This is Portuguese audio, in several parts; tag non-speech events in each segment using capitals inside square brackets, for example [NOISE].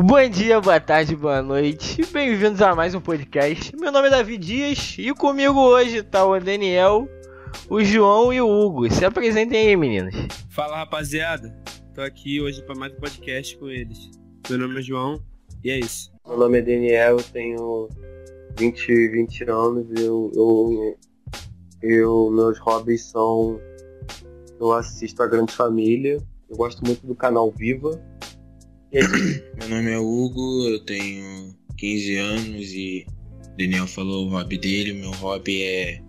Bom dia, boa tarde, boa noite. Bem-vindos a mais um podcast. Meu nome é Davi Dias e comigo hoje tá o Daniel, o João e o Hugo. Se apresentem aí, meninos. Fala, rapaziada. Tô aqui hoje para mais um podcast com eles. Meu nome é João e é isso. Meu nome é Daniel, eu tenho 20, 20 anos. Eu, eu, eu, meus hobbies são. Eu assisto a Grande Família. Eu gosto muito do canal Viva. Meu nome é Hugo, eu tenho 15 anos e o Daniel falou o hobby dele. Meu hobby é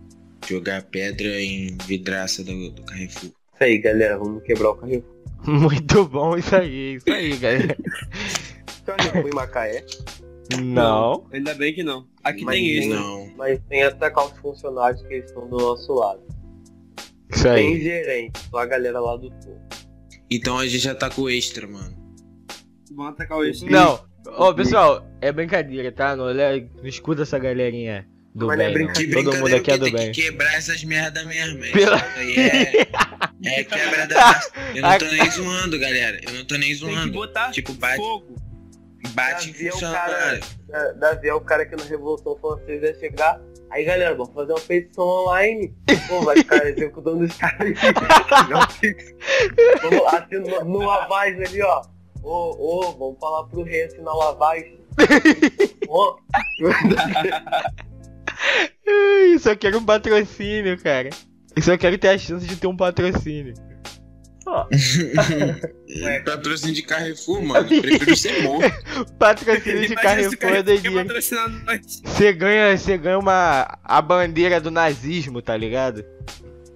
jogar pedra em vidraça do, do Carrefour. Isso aí, galera. Vamos quebrar o Carrefour. [LAUGHS] Muito bom isso aí, isso aí, galera. Carrefour em Macaé. Não. Ainda bem que não. Aqui Mas tem tem- isso. Não. Mas tem até os funcionários que estão do nosso lado. Isso Tem aí. gerente, só a galera lá do topo. Então a gente já tá com o extra, mano. Vamos atacar o esse. Não. Ô, pessoal, é brincadeira, tá? Não, olha- não escuta essa galerinha do Mas é bem. não. brincadeira. Todo mundo aqui é do tem bem. que quebrar essas merda mesmo. Pela- é, é [LAUGHS] quebra da. Eu não tô nem zoando, galera. Eu não tô nem Tem que zoando. botar Tipo, bate, fogo. bate em Davi é o funcionário. cara- Da- Davi é o cara que na Revolução Francesa ia chegar. Aí galera, vamos fazer uma petição online. Pô, vai ficar executando os caras. [LAUGHS] vamos assinar no Lavaz ali, ó. Ô, ô, vamos falar pro rei assinar o Lavaz. Ó. Ih, Só quero um patrocínio, cara. Eu só quero ter a chance de ter um patrocínio. Ó, [LAUGHS] Ué. Patrocínio de Carrefour, mano. Eu prefiro ser morto. [LAUGHS] patrocínio de Carrefour é. Você ganha, você ganha uma a bandeira do nazismo, tá ligado?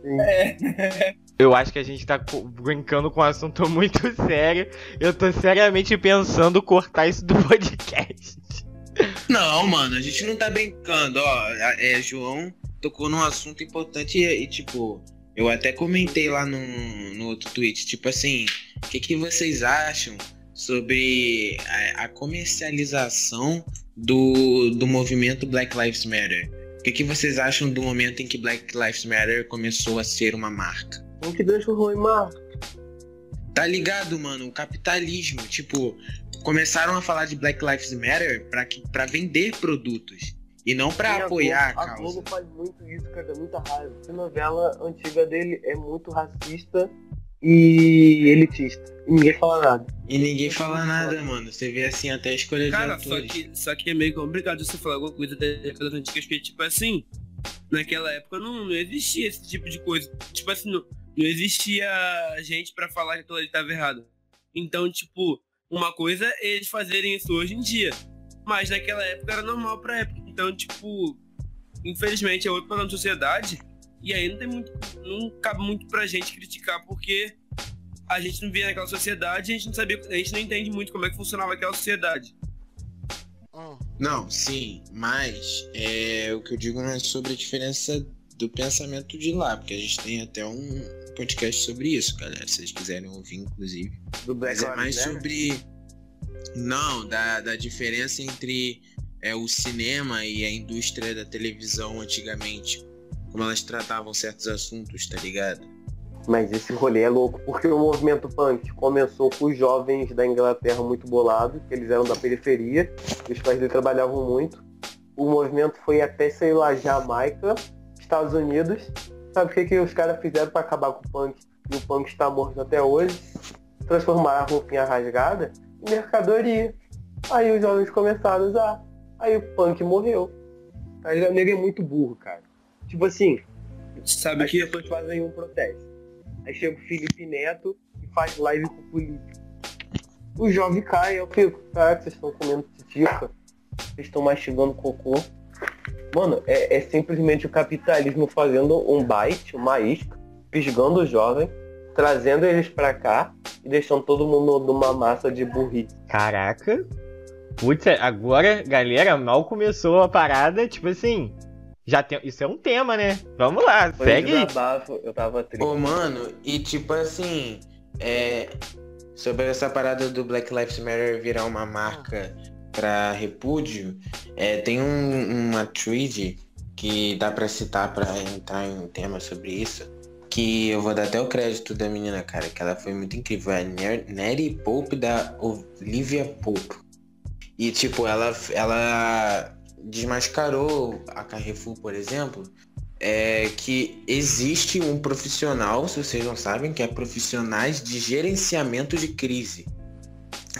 [LAUGHS] Eu acho que a gente tá brincando com um assunto [LAUGHS] muito sério. Eu tô seriamente pensando cortar isso do [LAUGHS] podcast. Não, mano, a gente não tá brincando, ó. É, João tocou num assunto importante e, e, tipo, eu até comentei lá no, no outro tweet, tipo assim, o que, que vocês acham sobre a, a comercialização do, do movimento Black Lives Matter? O que, que vocês acham do momento em que Black Lives Matter começou a ser uma marca? Como que deixa o ruim, Marco? Tá ligado, mano? O capitalismo, tipo, começaram a falar de Black Lives Matter pra, que- pra vender produtos e não pra a apoiar a Globo- A causa. Globo faz muito isso, cara, dá muita raiva. A novela antiga dele é muito racista e elitista. E ninguém fala nada. E ninguém fala nada, mano. Você vê assim até a escolha Cara, de só atores. que, só que é meio complicado você falar alguma coisa da década antigas, porque, tipo assim, naquela época não, não existia esse tipo de coisa. Tipo assim, não, não existia gente pra falar que aquilo ali tava errado. Então, tipo, uma coisa é eles fazerem isso hoje em dia. Mas naquela época era normal pra época. Então, tipo, infelizmente é outro padrão de sociedade. E aí não tem muito. Não cabe muito pra gente criticar, porque a gente não via naquela sociedade, a gente não sabia, a gente não entende muito como é que funcionava aquela sociedade. Não, sim, mas é, o que eu digo não é sobre a diferença do pensamento de lá, porque a gente tem até um podcast sobre isso, galera. Se vocês quiserem ouvir, inclusive. Do Black Mas é mais Matter. sobre. Não, da, da diferença entre é, o cinema e a indústria da televisão antigamente. Como elas tratavam certos assuntos, tá ligado? Mas esse rolê é louco, porque o movimento punk começou com os jovens da Inglaterra muito bolados, que eles eram da periferia, e os pais deles trabalhavam muito. O movimento foi até, sei lá, Jamaica, Estados Unidos. Sabe o que, que os caras fizeram para acabar com o punk? E o punk está morto até hoje. Transformaram a roupinha rasgada em mercadoria. Aí os jovens começaram a usar. Aí o punk morreu. Ligado? O nego é muito burro, cara. Tipo assim, Sabe as que pessoas fazem um protesto. Aí chega o Felipe Neto e faz live com o político. O jovem cai, eu fico, caraca, vocês estão comendo titica, vocês estão mastigando cocô. Mano, é, é simplesmente o capitalismo fazendo um bite, uma isca, fisgando o jovem, trazendo eles pra cá e deixando todo mundo numa massa de burrice. Caraca. Putz, agora, galera, mal começou a parada, tipo assim. Já tem. Isso é um tema, né? Vamos lá, Foi segue aí. desabafo, eu tava triste. Ô, mano, e tipo assim, é. Sobre essa parada do Black Lives Matter virar uma marca pra repúdio, é, tem um- uma tweet que dá pra citar pra entrar em um tema sobre isso. Que eu vou dar até o crédito da menina, cara, que ela foi muito incrível. É Neri Pope da Olivia Pope. E tipo, ela, ela desmascarou a Carrefour, por exemplo, é que existe um profissional, se vocês não sabem, que é profissionais de gerenciamento de crise.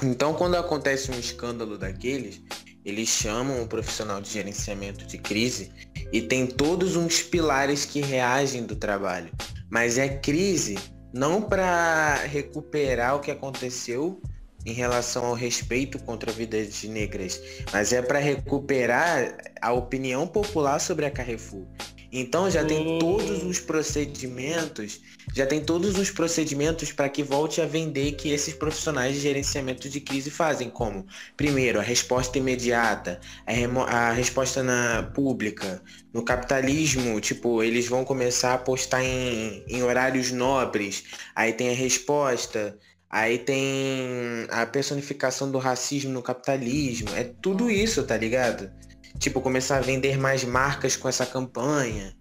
Então, quando acontece um escândalo daqueles, eles chamam um profissional de gerenciamento de crise e tem todos uns pilares que reagem do trabalho. Mas é crise não para recuperar o que aconteceu em relação ao respeito contra vidas negras, mas é para recuperar a opinião popular sobre a Carrefour. Então já tem todos os procedimentos, já tem todos os procedimentos para que volte a vender que esses profissionais de gerenciamento de crise fazem, como primeiro a resposta imediata, a, a resposta na pública, no capitalismo, tipo eles vão começar a apostar em, em horários nobres, aí tem a resposta Aí tem a personificação do racismo no capitalismo. É tudo isso, tá ligado? Tipo, começar a vender mais marcas com essa campanha.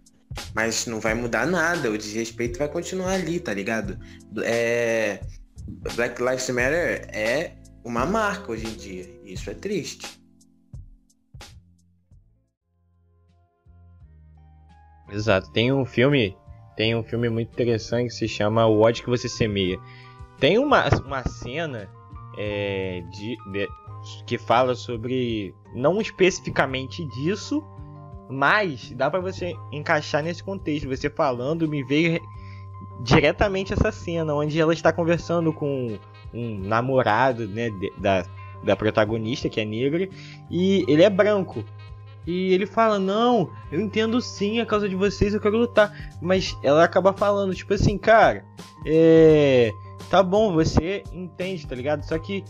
Mas não vai mudar nada, o desrespeito vai continuar ali, tá ligado? É... Black Lives Matter é uma marca hoje em dia. E isso é triste. Exato. Tem um filme, tem um filme muito interessante que se chama O ódio que você semeia. Tem uma, uma cena é, de, de, que fala sobre não especificamente disso, mas dá para você encaixar nesse contexto. Você falando me veio diretamente essa cena onde ela está conversando com um namorado, né, da, da protagonista que é negra e ele é branco. E ele fala: Não, eu entendo sim a causa de vocês, eu quero lutar. Mas ela acaba falando, tipo assim, cara, é tá bom, você entende, tá ligado? Só que,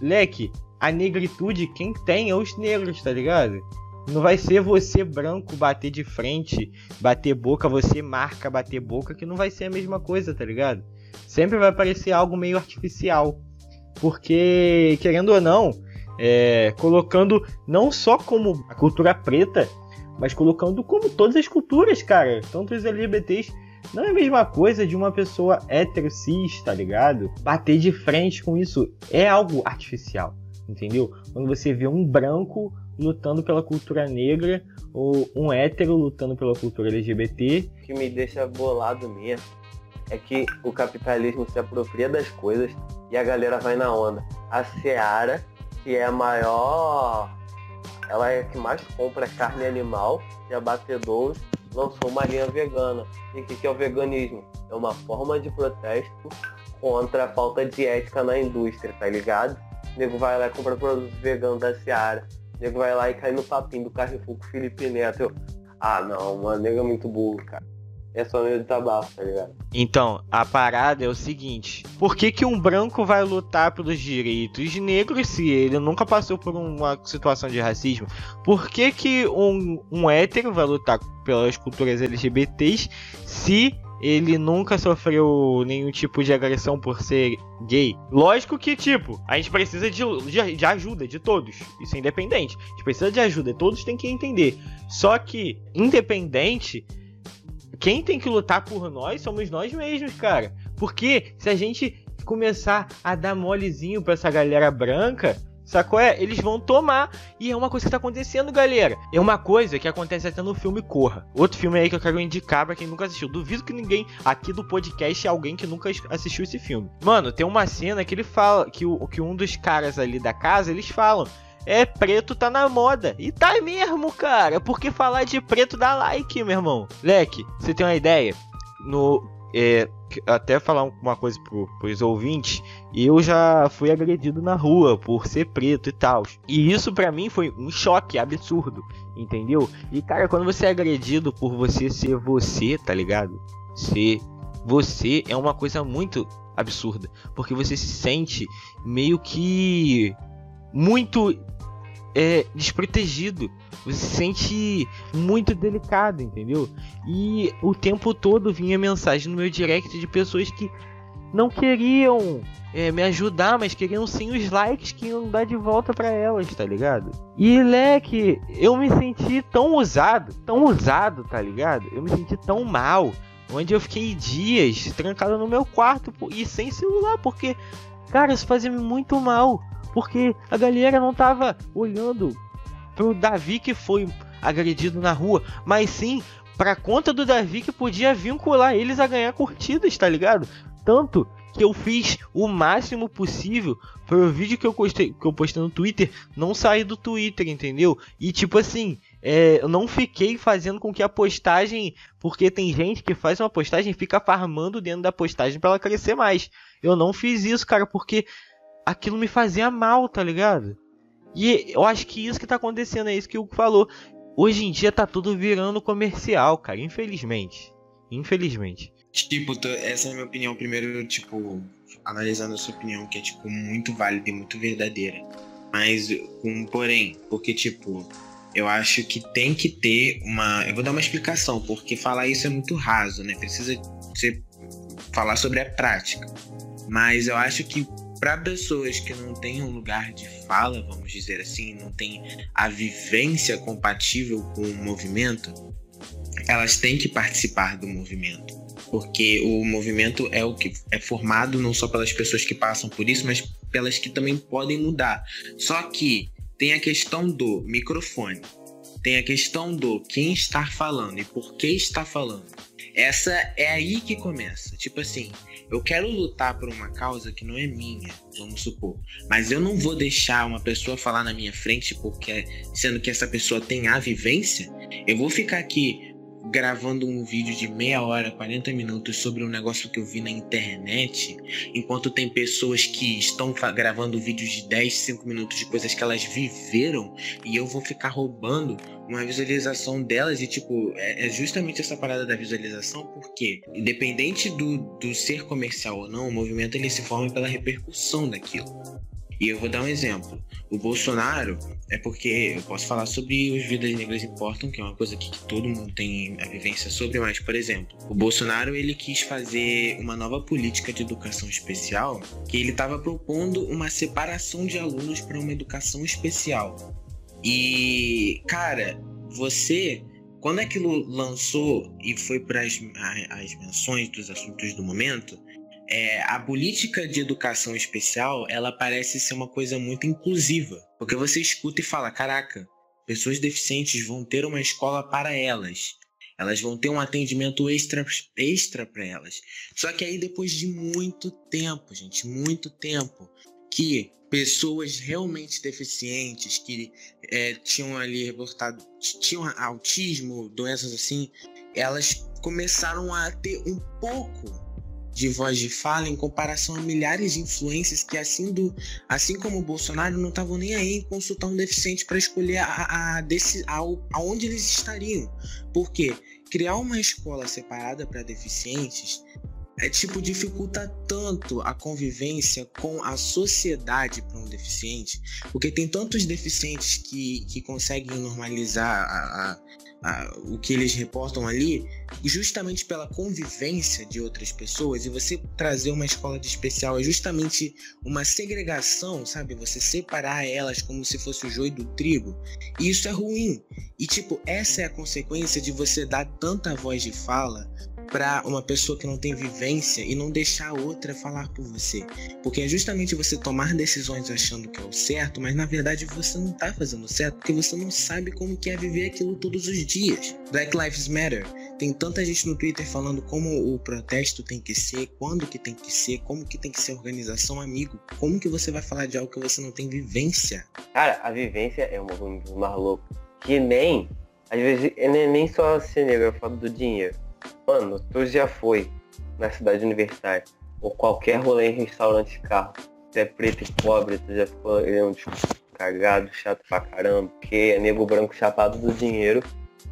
leque, a negritude, quem tem é os negros, tá ligado? Não vai ser você branco bater de frente, bater boca, você marca bater boca, que não vai ser a mesma coisa, tá ligado? Sempre vai parecer algo meio artificial. Porque, querendo ou não, é, colocando não só como a cultura preta, mas colocando como todas as culturas, cara. Tanto os LGBTs não é a mesma coisa de uma pessoa hétero cis, tá ligado? Bater de frente com isso é algo artificial, entendeu? Quando você vê um branco lutando pela cultura negra ou um hétero lutando pela cultura LGBT. O que me deixa bolado mesmo é que o capitalismo se apropria das coisas e a galera vai na onda. A Seara, que é a maior. Ela é a que mais compra carne animal de abatedouros lançou uma linha vegana. E o que é o veganismo? É uma forma de protesto contra a falta de ética na indústria, tá ligado? Nego vai lá e compra produtos veganos da Seara. Nego vai lá e cai no papinho do Carrefour com o Felipe Neto. Eu, ah não, mano, nego é muito burro, cara é só meio de tabaco, tá ligado? Então, a parada é o seguinte: por que, que um branco vai lutar pelos direitos negros se ele nunca passou por uma situação de racismo? Por que, que um, um hétero vai lutar pelas culturas LGBTs se ele nunca sofreu nenhum tipo de agressão por ser gay. Lógico que, tipo, a gente precisa de, de, de, ajuda de todos. Isso é independente. A gente precisa de ajuda, todos têm que entender. Só que, independente, quem tem que lutar por nós somos nós mesmos, cara. Porque se a gente começar a dar molezinho pra essa galera branca, Sacou? É, eles vão tomar. E é uma coisa que tá acontecendo, galera. É uma coisa que acontece até no filme Corra. Outro filme aí que eu quero indicar pra quem nunca assistiu. Duvido que ninguém aqui do podcast é alguém que nunca assistiu esse filme. Mano, tem uma cena que ele fala. Que, o, que um dos caras ali da casa, eles falam é preto tá na moda. E tá mesmo, cara. Porque falar de preto dá like, meu irmão. Leque, você tem uma ideia? No. É, até falar uma coisa pro, pros ouvintes, eu já fui agredido na rua por ser preto e tal. E isso para mim foi um choque absurdo, entendeu? E cara, quando você é agredido por você ser você, tá ligado? Ser você é uma coisa muito absurda, porque você se sente meio que muito é, desprotegido. Você se sente muito delicado, entendeu? E o tempo todo vinha mensagem no meu direct de pessoas que não queriam é, me ajudar, mas queriam sim os likes que iam dar de volta para elas, tá ligado? E leque, eu me senti tão usado, tão usado, tá ligado? Eu me senti tão mal, onde eu fiquei dias trancado no meu quarto e sem celular, porque, cara, isso fazia muito mal. Porque a galera não tava olhando pro Davi que foi agredido na rua, mas sim pra conta do Davi que podia vincular eles a ganhar curtidas, tá ligado? Tanto que eu fiz o máximo possível para o vídeo que eu, postei, que eu postei no Twitter não sair do Twitter, entendeu? E tipo assim, é, eu não fiquei fazendo com que a postagem. Porque tem gente que faz uma postagem e fica farmando dentro da postagem para ela crescer mais. Eu não fiz isso, cara, porque aquilo me fazia mal, tá ligado? E eu acho que isso que tá acontecendo é isso que o Hugo falou. Hoje em dia tá tudo virando comercial, cara, infelizmente. Infelizmente. Tipo, essa é a minha opinião. Primeiro, tipo, analisando a sua opinião, que é, tipo, muito válida e muito verdadeira. Mas, com porém, porque, tipo, eu acho que tem que ter uma. Eu vou dar uma explicação, porque falar isso é muito raso, né? Precisa ser falar sobre a prática. Mas eu acho que para pessoas que não têm um lugar de fala, vamos dizer assim, não têm a vivência compatível com o movimento, elas têm que participar do movimento. Porque o movimento é o que é formado não só pelas pessoas que passam por isso, mas pelas que também podem mudar. Só que tem a questão do microfone, tem a questão do quem está falando e por que está falando. Essa é aí que começa. Tipo assim, eu quero lutar por uma causa que não é minha, vamos supor. Mas eu não vou deixar uma pessoa falar na minha frente porque sendo que essa pessoa tem a vivência, eu vou ficar aqui gravando um vídeo de meia hora, 40 minutos sobre um negócio que eu vi na internet, enquanto tem pessoas que estão gravando vídeos de 10, 5 minutos de coisas que elas viveram e eu vou ficar roubando uma visualização delas e tipo, é, é justamente essa parada da visualização porque independente do, do ser comercial ou não, o movimento ele se forma pela repercussão daquilo. E eu vou dar um exemplo. O Bolsonaro é porque eu posso falar sobre os vidas negras importam, que é uma coisa que, todo mundo tem a vivência sobre, mas por exemplo, o Bolsonaro ele quis fazer uma nova política de educação especial, que ele estava propondo uma separação de alunos para uma educação especial. E cara, você quando aquilo lançou e foi para as, as menções dos assuntos do momento, é, a política de educação especial ela parece ser uma coisa muito inclusiva, porque você escuta e fala, caraca, pessoas deficientes vão ter uma escola para elas, elas vão ter um atendimento extra extra para elas. Só que aí depois de muito tempo, gente, muito tempo, que pessoas realmente deficientes que é, tinham ali reportado, tinham autismo, doenças assim, elas começaram a ter um pouco de voz de fala em comparação a milhares de influências que, assim, do, assim como o Bolsonaro, não estavam nem aí em consultar um deficiente para escolher a, a, a, aonde eles estariam. Porque criar uma escola separada para deficientes é tipo dificulta tanto a convivência com a sociedade para um deficiente, porque tem tantos deficientes que, que conseguem normalizar a, a, a, o que eles reportam ali, justamente pela convivência de outras pessoas, e você trazer uma escola de especial é justamente uma segregação, sabe? Você separar elas como se fosse o joio do trigo, e isso é ruim. E tipo, essa é a consequência de você dar tanta voz de fala para uma pessoa que não tem vivência e não deixar a outra falar por você. Porque é justamente você tomar decisões achando que é o certo, mas na verdade você não tá fazendo certo porque você não sabe como que é viver aquilo todos os dias. Black Lives Matter. Tem tanta gente no Twitter falando como o protesto tem que ser, quando que tem que ser, como que tem que ser organização, amigo. Como que você vai falar de algo que você não tem vivência? Cara, a vivência é uma coisa mais louca. Que nem, às vezes, é nem só ser negro, eu falo do dinheiro Mano, tu já foi na cidade universitária ou qualquer rolê em restaurante de carro. Tu é preto e pobre, tu já ficou um cagado, chato pra caramba, porque é nego branco chapado do dinheiro,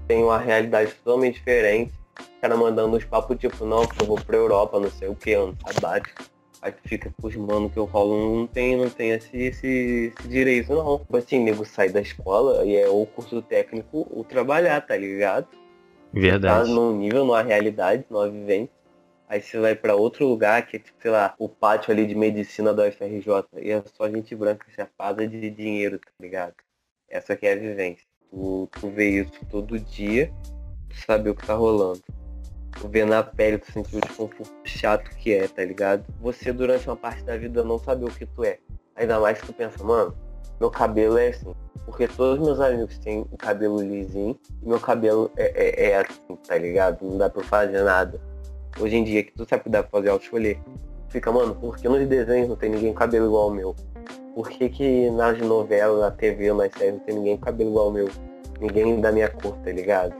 tem uma realidade totalmente diferente. O cara mandando uns papos tipo, não, que eu vou pra Europa, não sei o que, ano sabático. Aí tu fica os mano que eu falo, não tem, não tem esse, esse, esse direito não. Tipo assim, nego sai da escola e é ou curso técnico ou trabalhar, tá ligado? Verdade. Tá num nível, numa realidade, numa vivência. Aí você vai para outro lugar, que é tipo, sei lá, o pátio ali de medicina da UFRJ. E é só gente branca chapada de dinheiro, tá ligado? Essa aqui é a vivência. Tu, tu vê isso todo dia, tu sabe o que tá rolando. Tu vê na pele, tu sente o desconforto chato que é, tá ligado? Você durante uma parte da vida não sabe o que tu é. Ainda mais que tu pensa, mano, meu cabelo é assim. Porque todos meus amigos têm o cabelo lisinho e meu cabelo é, é, é assim, tá ligado? Não dá pra fazer nada. Hoje em dia que tu sabe que dá pra fazer auto-escolher. Fica, mano, por que nos desenhos não tem ninguém com cabelo igual ao meu? Por que, que nas novelas, na TV, nas séries não tem ninguém com cabelo igual ao meu? Ninguém da minha cor, tá ligado?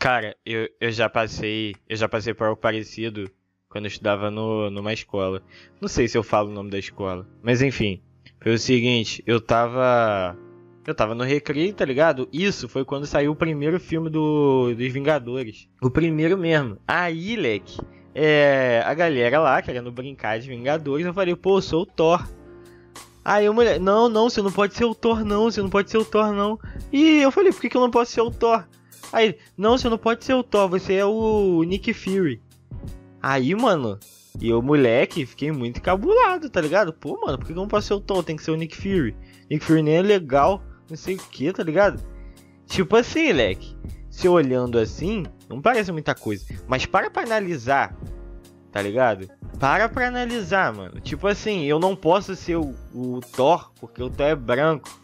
Cara, eu, eu já passei. Eu já passei por algo parecido quando eu estudava no, numa escola. Não sei se eu falo o nome da escola. Mas enfim. Foi o seguinte, eu tava. Eu tava no recreio, tá ligado? Isso foi quando saiu o primeiro filme do, dos Vingadores. O primeiro mesmo. Aí, leque, é, a galera lá querendo brincar de Vingadores, eu falei, pô, eu sou o Thor. Aí a mulher, não, não, você não pode ser o Thor, não, você não pode ser o Thor, não. E eu falei, por que, que eu não posso ser o Thor? Aí, não, você não pode ser o Thor, você é o Nick Fury. Aí, mano, e eu, moleque, fiquei muito encabulado, tá ligado? Pô, mano, por que não posso ser o Thor? Tem que ser o Nick Fury. Nick Fury nem é legal, não sei o que, tá ligado? Tipo assim, leque, se olhando assim, não parece muita coisa. Mas para pra analisar, tá ligado? Para pra analisar, mano. Tipo assim, eu não posso ser o, o Thor, porque o Thor é branco.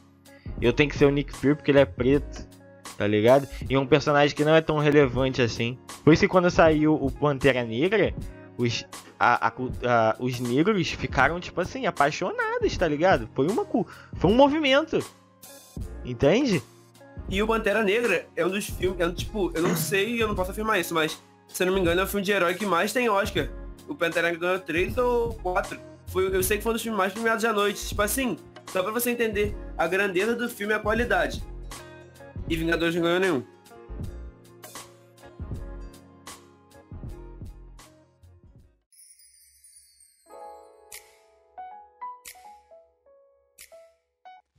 Eu tenho que ser o Nick Fury porque ele é preto tá ligado? E um personagem que não é tão relevante assim. Por isso que quando saiu o Pantera Negra, os, a, a, a, os negros ficaram, tipo assim, apaixonados, tá ligado? Foi, uma, foi um movimento. Entende? E o Pantera Negra é um dos filmes. É um, tipo, eu não sei, eu não posso afirmar isso, mas se eu não me engano, é o filme de herói que mais tem Oscar. O Pantera Negra ganhou três ou quatro. Foi, eu sei que foi um dos filmes mais premiados da noite. Tipo assim, só pra você entender a grandeza do filme e a qualidade. E Vingadores não ganhou nenhum.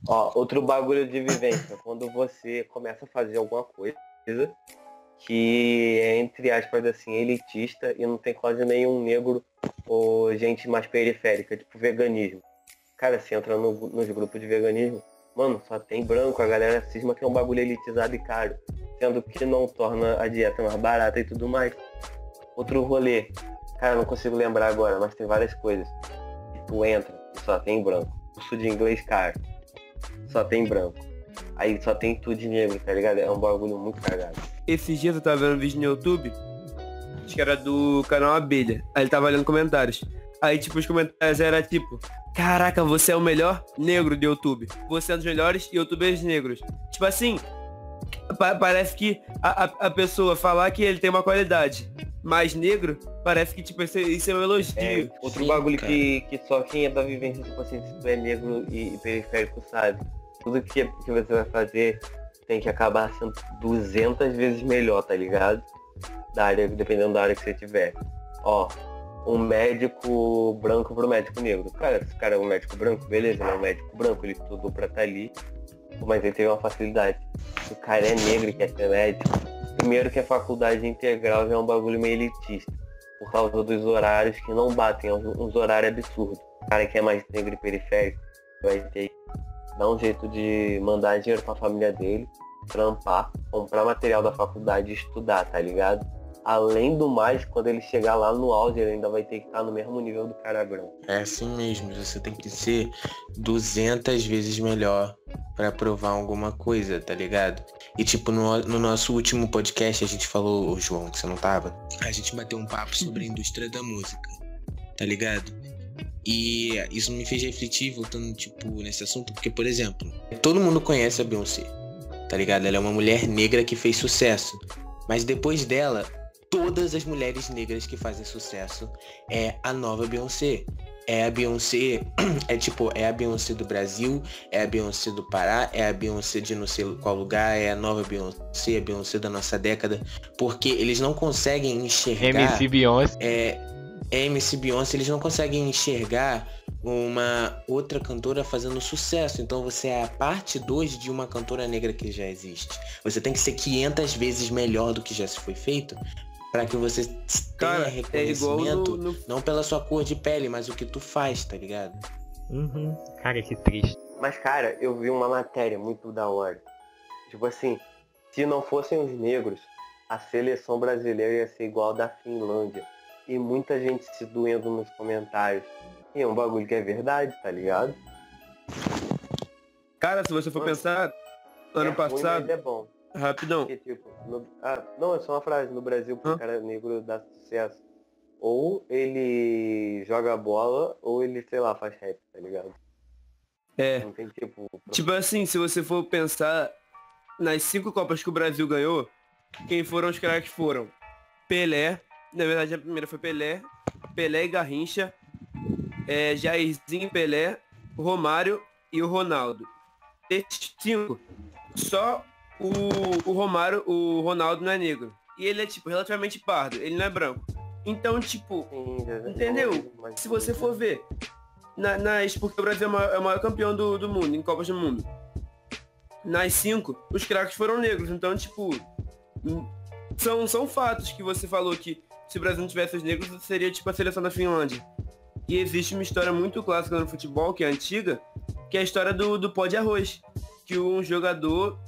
Ó, outro bagulho de vivência, quando você começa a fazer alguma coisa que é, entre aspas, assim, elitista e não tem quase nenhum negro ou gente mais periférica, tipo veganismo. Cara, você entra no, nos grupos de veganismo, Mano, só tem branco, a galera cisma que é um bagulho elitizado e caro. Sendo que não torna a dieta mais barata e tudo mais. Outro rolê. Cara, não consigo lembrar agora, mas tem várias coisas. Tu entra e só tem branco. Curso de inglês caro. Só tem branco. Aí só tem tudo de negro, tá ligado? É um bagulho muito cagado. Esses dias eu tava vendo um vídeo no YouTube. Acho que era do canal Abelha. Aí ele tava olhando comentários. Aí, tipo, os comentários era tipo, caraca, você é o melhor negro do YouTube. Você é um dos melhores youtubers negros. Tipo assim, pa parece que a, a, a, pessoa falar que ele tem uma qualidade mais negro, parece que, tipo, isso é um elogio. É, outro Sim, bagulho que, que só quem é da vivência, tipo assim, se tu é negro e, e periférico sabe. Tudo que, que você vai fazer tem que acabar sendo 200 vezes melhor, tá ligado? Da área, dependendo da área que você tiver. Ó, um médico branco pro médico negro. Cara, esse cara é um médico branco, beleza, ele é um médico branco, ele estudou pra estar tá ali, mas ele teve uma facilidade. O cara é negro e quer ser médico, primeiro que a faculdade integral já é um bagulho meio elitista, por causa dos horários que não batem, é uns horários absurdos. O cara que é mais negro e periférico vai ter que dar um jeito de mandar dinheiro pra família dele, trampar, comprar material da faculdade e estudar, tá ligado? Além do mais, quando ele chegar lá no auge, ele ainda vai ter que estar no mesmo nível do cara. É assim mesmo, você tem que ser 200 vezes melhor para provar alguma coisa, tá ligado? E tipo, no, no, nosso último podcast a gente falou, João, que você não tava, a gente bateu um papo sobre a indústria da música, tá ligado? E isso me fez refletir, voltando, tipo, nesse assunto, porque, por exemplo, todo mundo conhece a Beyoncé, tá ligado? Ela é uma mulher negra que fez sucesso. Mas depois dela, todas as mulheres negras que fazem sucesso é a nova Beyoncé. É a Beyoncé, [CLEARS THROAT] é tipo, é a Beyoncé do Brasil, é a Beyoncé do Pará, é a Beyoncé de não sei qual lugar, é a nova Beyoncé, a Beyoncé da nossa década, porque eles não conseguem enxergar. MC Beyoncé. É, é MC Beyoncé, eles não conseguem enxergar uma outra cantora fazendo sucesso. Então você é a parte 2 de uma cantora negra que já existe. Você tem que ser 500 vezes melhor do que já se foi feito para que você tenha é reconhecimento, é no, no... não pela sua cor de pele, mas o que tu faz, tá ligado? Uhum. Cara, que triste. Mas, cara, eu vi uma matéria muito da hora. Tipo assim, se não fossem os negros, a seleção brasileira ia ser igual da Finlândia. e muita gente se doendo nos comentários. E é um bagulho que é verdade, tá ligado? Cara, se você for Nossa. pensar, ano é passado, Ruim, mas é bom. Rapidão. Porque, tipo, no- ah, não, é só uma frase. No Brasil, pro Hã? cara negro dar sucesso, ou ele joga bola, ou ele, sei lá, faz rap, tá ligado? É. Não tem tipo. Tipo assim, se você for pensar nas cinco Copas que o Brasil ganhou, quem foram os craques foram Pelé, na verdade a primeira foi Pelé, Pelé e Garrincha, é, Jairzinho Pelé, Romário e o Ronaldo. Desses cinco, só o, o Romário, o Ronaldo não é negro. E ele é tipo relativamente pardo, ele não é branco. Então, tipo, Sim, Entendeu? se você for ver, na- nas, porque o Brasil é o maior, é o maior campeão do, do mundo, em Copas do Mundo. Nas cinco, os craques foram negros. Então, tipo, hum, são, são fatos que você falou que se o Brasil não tivesse os negros, seria tipo a seleção da Finlândia. E existe uma história muito clássica no futebol, que é antiga, que é a história do, do pó de arroz. Que um jogador,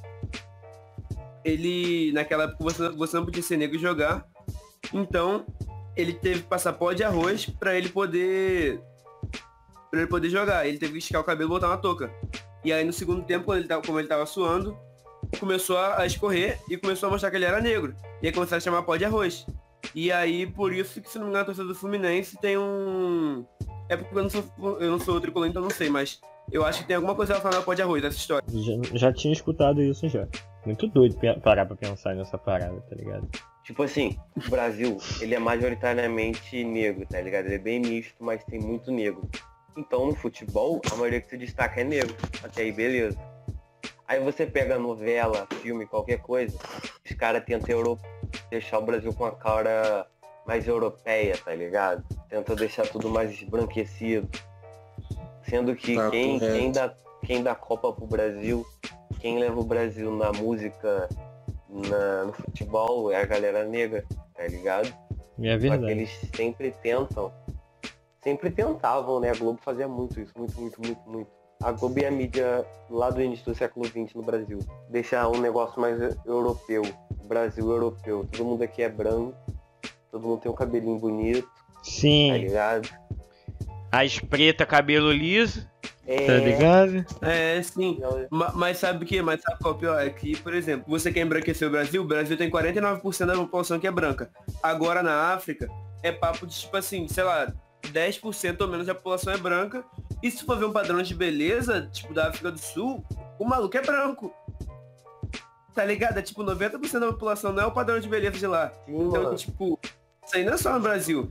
ele, naquela época você, você não podia ser negro e jogar. Então, ele teve pó de arroz pra ele poder para ele poder jogar. Ele teve que esticar o cabelo e botar uma touca. E aí no segundo tempo, quando ele tava, como ele tava suando, começou a, a escorrer e começou a mostrar que ele era negro. E aí começaram a chamar pó de arroz. E aí, por isso que, se não me engano, a torcida do Fluminense tem um... É porque eu não sou, eu não sou tricolor, então não sei, mas eu acho que tem alguma coisa relacionada ao pó de arroz, essa história. Já, já tinha escutado isso já. Muito doido parar pra pensar nessa parada, tá ligado? Tipo assim, o Brasil, ele é majoritariamente negro, tá ligado? Ele é bem misto, mas tem muito negro. Então no futebol, a maioria que se destaca é negro. Até aí, beleza. Aí você pega novela, filme, qualquer coisa, os caras tentam euro... deixar o Brasil com a cara mais europeia, tá ligado? Tenta deixar tudo mais esbranquecido. Sendo que Tá quem, correto. quem, dá, quem dá Copa pro Brasil, quem leva o Brasil na música, na- no futebol, é a galera negra, tá ligado? É Só que verdade. eles sempre tentam, sempre tentavam, né? A Globo fazia muito isso, muito, muito, muito, muito. A Globo e a mídia lá do início do século XX no Brasil. Deixar um negócio mais europeu, Brasil europeu. Todo mundo aqui é branco, todo mundo tem um cabelinho bonito, tá Sim, ligado? As preta, cabelo liso, É, tá ligado? É, sim. ela- Ma- Mas sabe o que? Mas sabe qual é o pior? É que, por exemplo, você quer embranquecer o Brasil, o Brasil tem 49% da população que é branca. Agora na África, é papo de tipo assim, sei lá, 10% ou menos da população é branca. E se for ver um padrão de beleza, tipo da África do Sul, o maluco é branco. Tá ligado? É tipo 90% da população não é o padrão de beleza de lá. Sim, Então, mano. tipo, isso aí não é só no Brasil.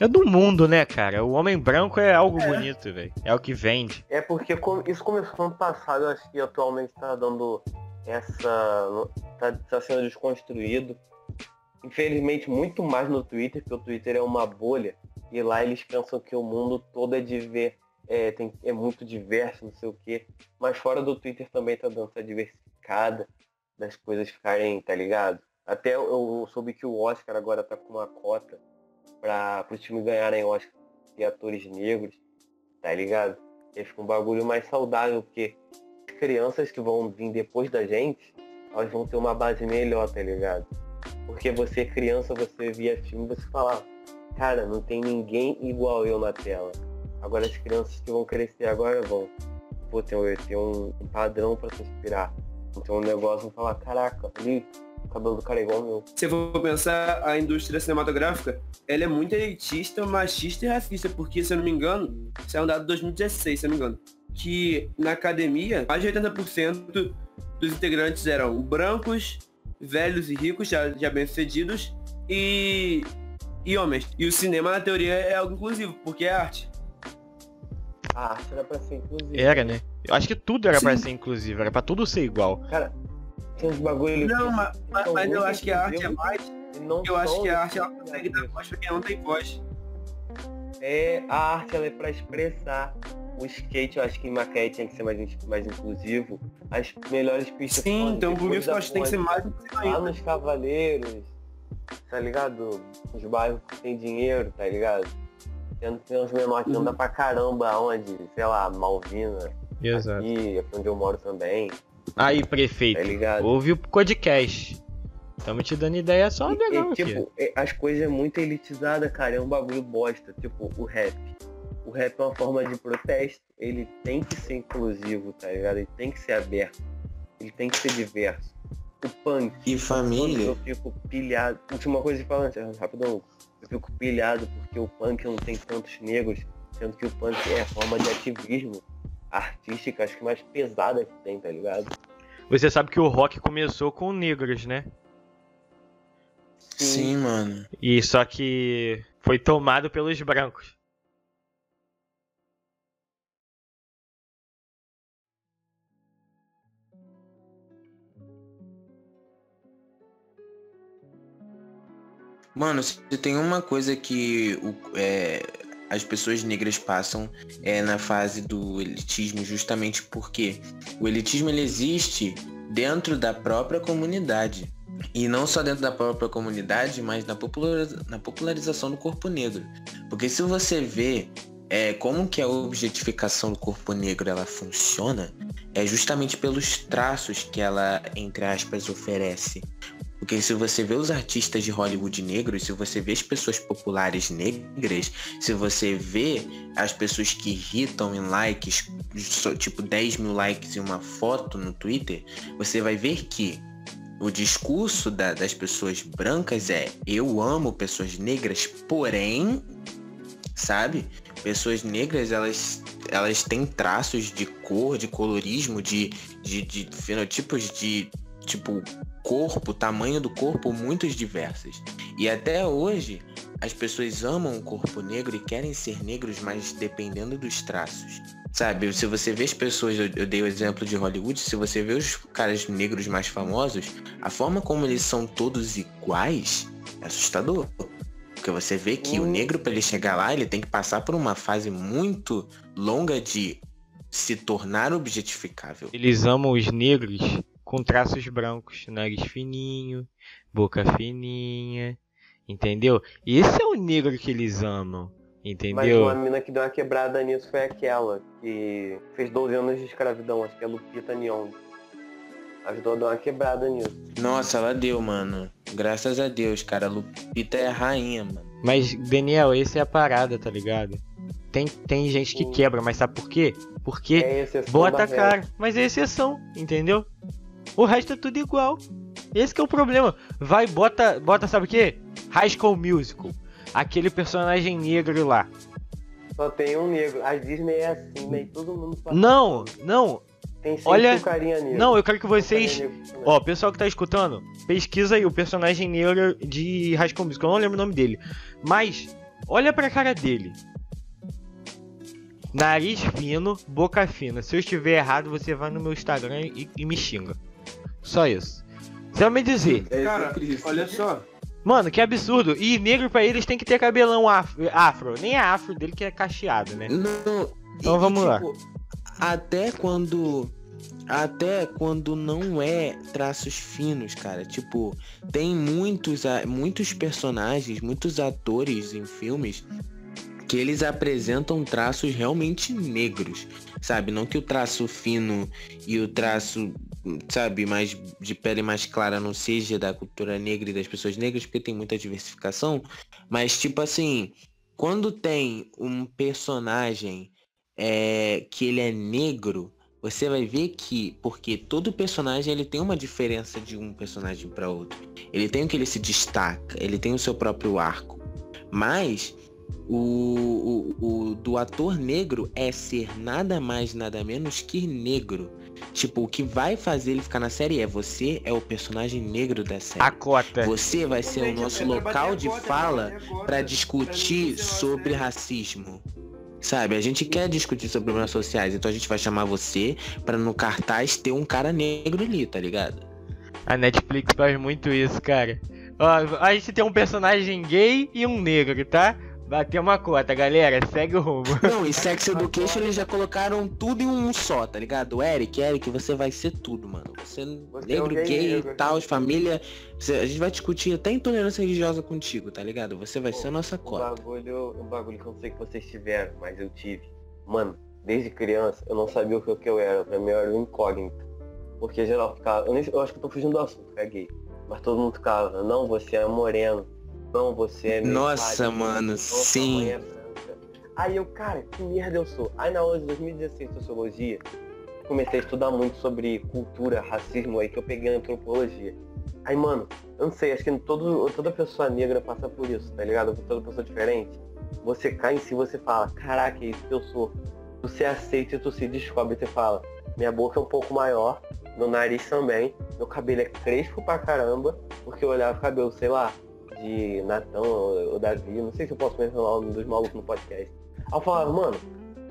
É do mundo, né, cara? O homem branco é algo bonito, velho. É o que vende. É porque isso começou no ano passado, eu acho que atualmente tá dando essa. tá, tá sendo desconstruído. Infelizmente muito mais no Twitter, porque o Twitter é uma bolha. E lá eles pensam que o mundo todo é diver, é, tem, é muito diverso, não sei o quê. Mas fora do Twitter também tá dando essa diversificada das coisas ficarem, tá ligado? Até eu, eu soube que o Oscar agora tá com uma cota para os times ganharem Oscar de atores negros, tá ligado? E fica um bagulho mais saudável, porque as crianças que vão vir depois da gente, elas vão ter uma base melhor, tá ligado? Porque você criança, você via filme, você fala, cara, não tem ninguém igual eu na tela. Agora as crianças que vão crescer agora vão, pô, ter, um- um, padrão pra se inspirar. Ter um negócio, vão falar, caraca, ali, o cabelo do cara é igual ao meu. Se eu for pensar, a indústria cinematográfica, ela é muito elitista, machista e racista, porque, se eu não me engano, isso é um dado de 2016, se eu não me engano, que na academia, mais de 80% dos integrantes eram brancos, velhos e ricos, já, já bem-sucedidos, e, e homens. E o cinema, na teoria, é algo inclusivo, porque é arte. A arte era pra ser inclusiva. Era, né? Eu acho que tudo era pra Sim. ser inclusivo, era pra tudo ser igual. Cara, tem uns bagulho Não, que mas, mas- mas eu acho que a arte é mais... Eu acho que a arte, ela consegue dar voz pra quem não tem voz. É, a arte ela é pra expressar. O skate, eu acho que em Macaé tinha que ser mais, mais inclusivo. As melhores pistas Sim, então por isso eu acho que tem que ser mais inclusivo Lá ainda. nos Cavaleiros, tá ligado? Os bairros que tem dinheiro, tá ligado? Tem, tem uns menores que Uhum. andam pra caramba onde, sei lá, Malvina, Exato. aqui, aqui onde eu moro também, Aí, tá prefeito, ligado? ouve o podcast. Estamos te dando ideia só E- legal e, aqui. tipo, é- as coisas é muito elitizadas, cara. É um bagulho bosta. Tipo, o rap. O rap é uma forma de protesto. Ele tem que ser inclusivo, tá ligado? Ele tem que ser aberto. Ele tem que ser diverso. O punk. E família, eu fico pilhado. Última coisa de falar, rapidão. Eu fico pilhado porque o punk não tem tantos negros, sendo que o punk é a forma de ativismo artística, acho que mais pesada que tem, tá ligado? Você sabe que o rock começou com negros, né? sim, mano. E só que foi tomado pelos brancos. Mano, se tem uma coisa que o- é, as pessoas negras passam é na fase do elitismo, justamente porque o elitismo ele existe dentro da própria comunidade. E não só dentro da própria comunidade, mas na, populariza- na popularização do corpo negro. Porque se você vê é, como que a objetificação do corpo negro ela funciona, é justamente pelos traços que ela, entre aspas, oferece. Porque se você vê os artistas de Hollywood negros, se você vê as pessoas populares negras, se você vê as pessoas que irritam em likes, tipo 10 mil likes em uma foto no Twitter, você vai ver que o discurso da- das pessoas brancas é eu amo pessoas negras, porém, sabe? Pessoas negras, elas, elas têm traços de cor, de colorismo, de, de, de fenotipos de tipo corpo, tamanho do corpo muitos diversos. E até hoje as pessoas amam o corpo negro e querem ser negros, mas dependendo dos traços. Sabe, se você vê as pessoas, eu, eu dei o exemplo de Hollywood, se você vê os caras negros mais famosos, a forma como eles são todos iguais é assustador. Porque você vê que o Hum. negro, para ele chegar lá, ele tem que passar por uma fase muito longa de se tornar objetificável. Eles amam os negros com traços brancos, nariz fininho, boca fininha, entendeu? Esse é o negro que eles amam, Mas entendeu? uma mina que deu uma quebrada nisso foi aquela que fez 12 anos de escravidão, acho que é Lupita Nyong'o. Ajudou a dar uma quebrada nisso. Nossa, ela deu, mano. Graças a Deus, cara. Lupita é a rainha, mano. Mas, Daniel, esse é a parada, tá ligado? Tem, tem gente que quebra, mas sabe por quê? Porque É exceção bota a cara, mas é exceção, entendeu? O resto é tudo igual. Esse que é o problema. Vai, bota, bota sabe o quê? High School Musical. Aquele personagem negro lá. Só tem um negro. A Disney é assim, né? Todo mundo. Não, não, Tem sempre olha- um carinha negro. não, eu quero que Um vocês... também. Ó, pessoal que tá escutando, pesquisa aí o personagem negro de High School Musical. Eu não lembro o nome dele. Mas, olha pra cara dele. Nariz fino, boca fina. Se eu estiver errado, você vai no meu Instagram e, e me xinga. Só isso. Você vai me dizer, Cara, olha só. mano, que absurdo. E negro pra eles tem que ter cabelão afro. afro. Nem é afro dele que é cacheado, né? Não, Então vamos lá. Até quando. Até quando não é traços finos, cara. Tipo, tem muitos, muitos personagens, muitos atores em filmes que eles apresentam traços realmente negros, sabe? Não que o traço fino e o traço, sabe, mais de pele mais clara não seja da cultura negra e das pessoas negras, porque tem muita diversificação, mas tipo assim, quando tem um personagem é, que ele é negro, você vai ver que, porque todo personagem ele tem uma diferença de um personagem para outro. Ele tem o que ele se destaca, ele tem o seu próprio arco. Mas o, o, o do ator negro é ser nada mais, nada menos que negro. Tipo, o que vai fazer ele ficar na série é você é o personagem negro da série. A cota. Você vai ser o nosso local de é pra fala para pra discutir sobre racismo. Sabe, a gente quer discutir sobre problemas sociais, então a gente vai chamar você para no cartaz ter um cara negro ali, tá ligado? A Netflix faz muito isso, cara. Ó, a gente tem um personagem gay e um negro, tá? Bateu uma cota, galera. Segue o rumo. [LAUGHS] Não, e Sex Education eles já colocaram tudo em um só, tá ligado? Eric, Eric, você vai ser tudo, mano. Você, Você é um negro, gay gay e negro. tal, família. você- a gente vai discutir até intolerância religiosa contigo, tá ligado? Você vai ser a nossa cota. bagulho, um bagulho que eu não sei que vocês tiveram, mas eu tive. Mano, desde criança eu não sabia o que, o que eu era. Pra mim eu era um incógnito. Porque geral ficava. Eu, nem, eu acho que eu tô fugindo do assunto, caguei. Mas todo mundo ficava, não, você é moreno. Não, você é Nossa, clarinho, mano, sim. é. Aí eu, cara, que merda eu sou. Aí na aula de 2016 Sociologia, comecei a estudar muito sobre cultura, racismo aí, que eu peguei antropologia. Aí, mano, eu não sei, acho que todo, toda pessoa negra passa por isso, tá ligado? Toda pessoa diferente. Você cai em si, você fala, caraca, é isso que eu sou. Você aceita e tu se descobre e você fala, minha boca é um pouco maior, meu nariz também, meu cabelo é crespo pra caramba, porque eu olhava o cabelo, sei lá, de Natão ou Davi, não sei se eu posso mencionar o nome dos malucos no podcast. Aí eu falava, mano,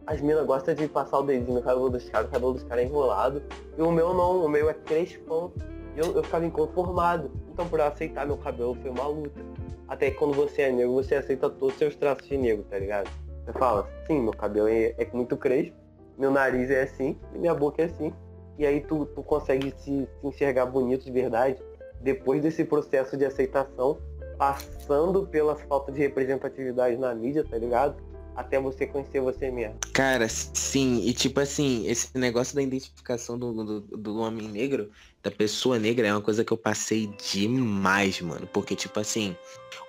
as minas gostam de passar o dedinho no cabelo dos caras, o cabelo dos caras é enrolado, e o meu não, o meu é crespão, e eu, eu ficava inconformado. Então por eu aceitar meu cabelo foi uma luta. Até que quando você é negro, você aceita todos os seus traços de negro, tá ligado? Você fala, sim, meu cabelo é, é muito crespo, meu nariz é assim, minha boca é assim. E aí tu, tu consegue se, se enxergar bonito de verdade depois desse processo de aceitação, passando pelas faltas de representatividade na mídia, tá ligado? Até você conhecer você mesmo. Cara, sim, e tipo assim, esse negócio da identificação do, do, do homem negro, da pessoa negra, é uma coisa que eu passei demais, mano. Porque, tipo assim,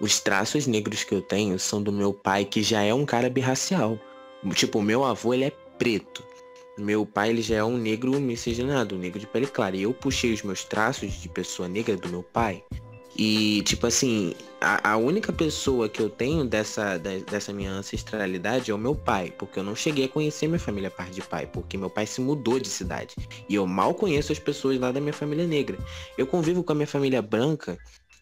os traços negros que eu tenho são do meu pai, que já é um cara birracial. Tipo, meu avô, ele é preto. Meu pai, ele já é um negro miscigenado, um negro de pele clara. E eu puxei os meus traços de pessoa negra do meu pai. E, tipo assim, a, a única pessoa que eu tenho dessa, da- dessa minha ancestralidade é o meu pai. Porque eu não cheguei a conhecer minha família parte de pai. Porque meu pai se mudou de cidade. E eu mal conheço as pessoas lá da minha família negra. Eu convivo com a minha família branca.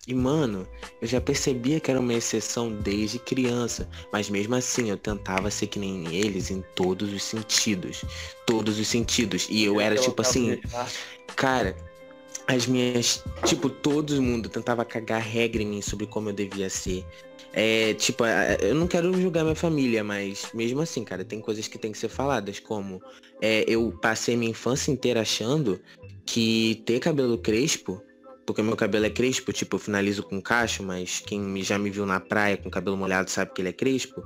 E, mano, eu já percebia que era uma exceção desde criança. Mas mesmo assim, eu tentava ser que nem eles em todos os sentidos. Todos os sentidos. E eu era, tipo assim, Cara, as minhas. Tipo, todo mundo tentava cagar regra em mim sobre como eu devia ser. É, tipo, eu não quero julgar minha família, mas mesmo assim, cara, tem coisas que tem que ser faladas, como é, eu passei minha infância inteira achando que ter cabelo crespo, porque meu cabelo é crespo, tipo, eu finalizo com cacho, mas quem já me viu na praia com cabelo molhado sabe que ele é crespo.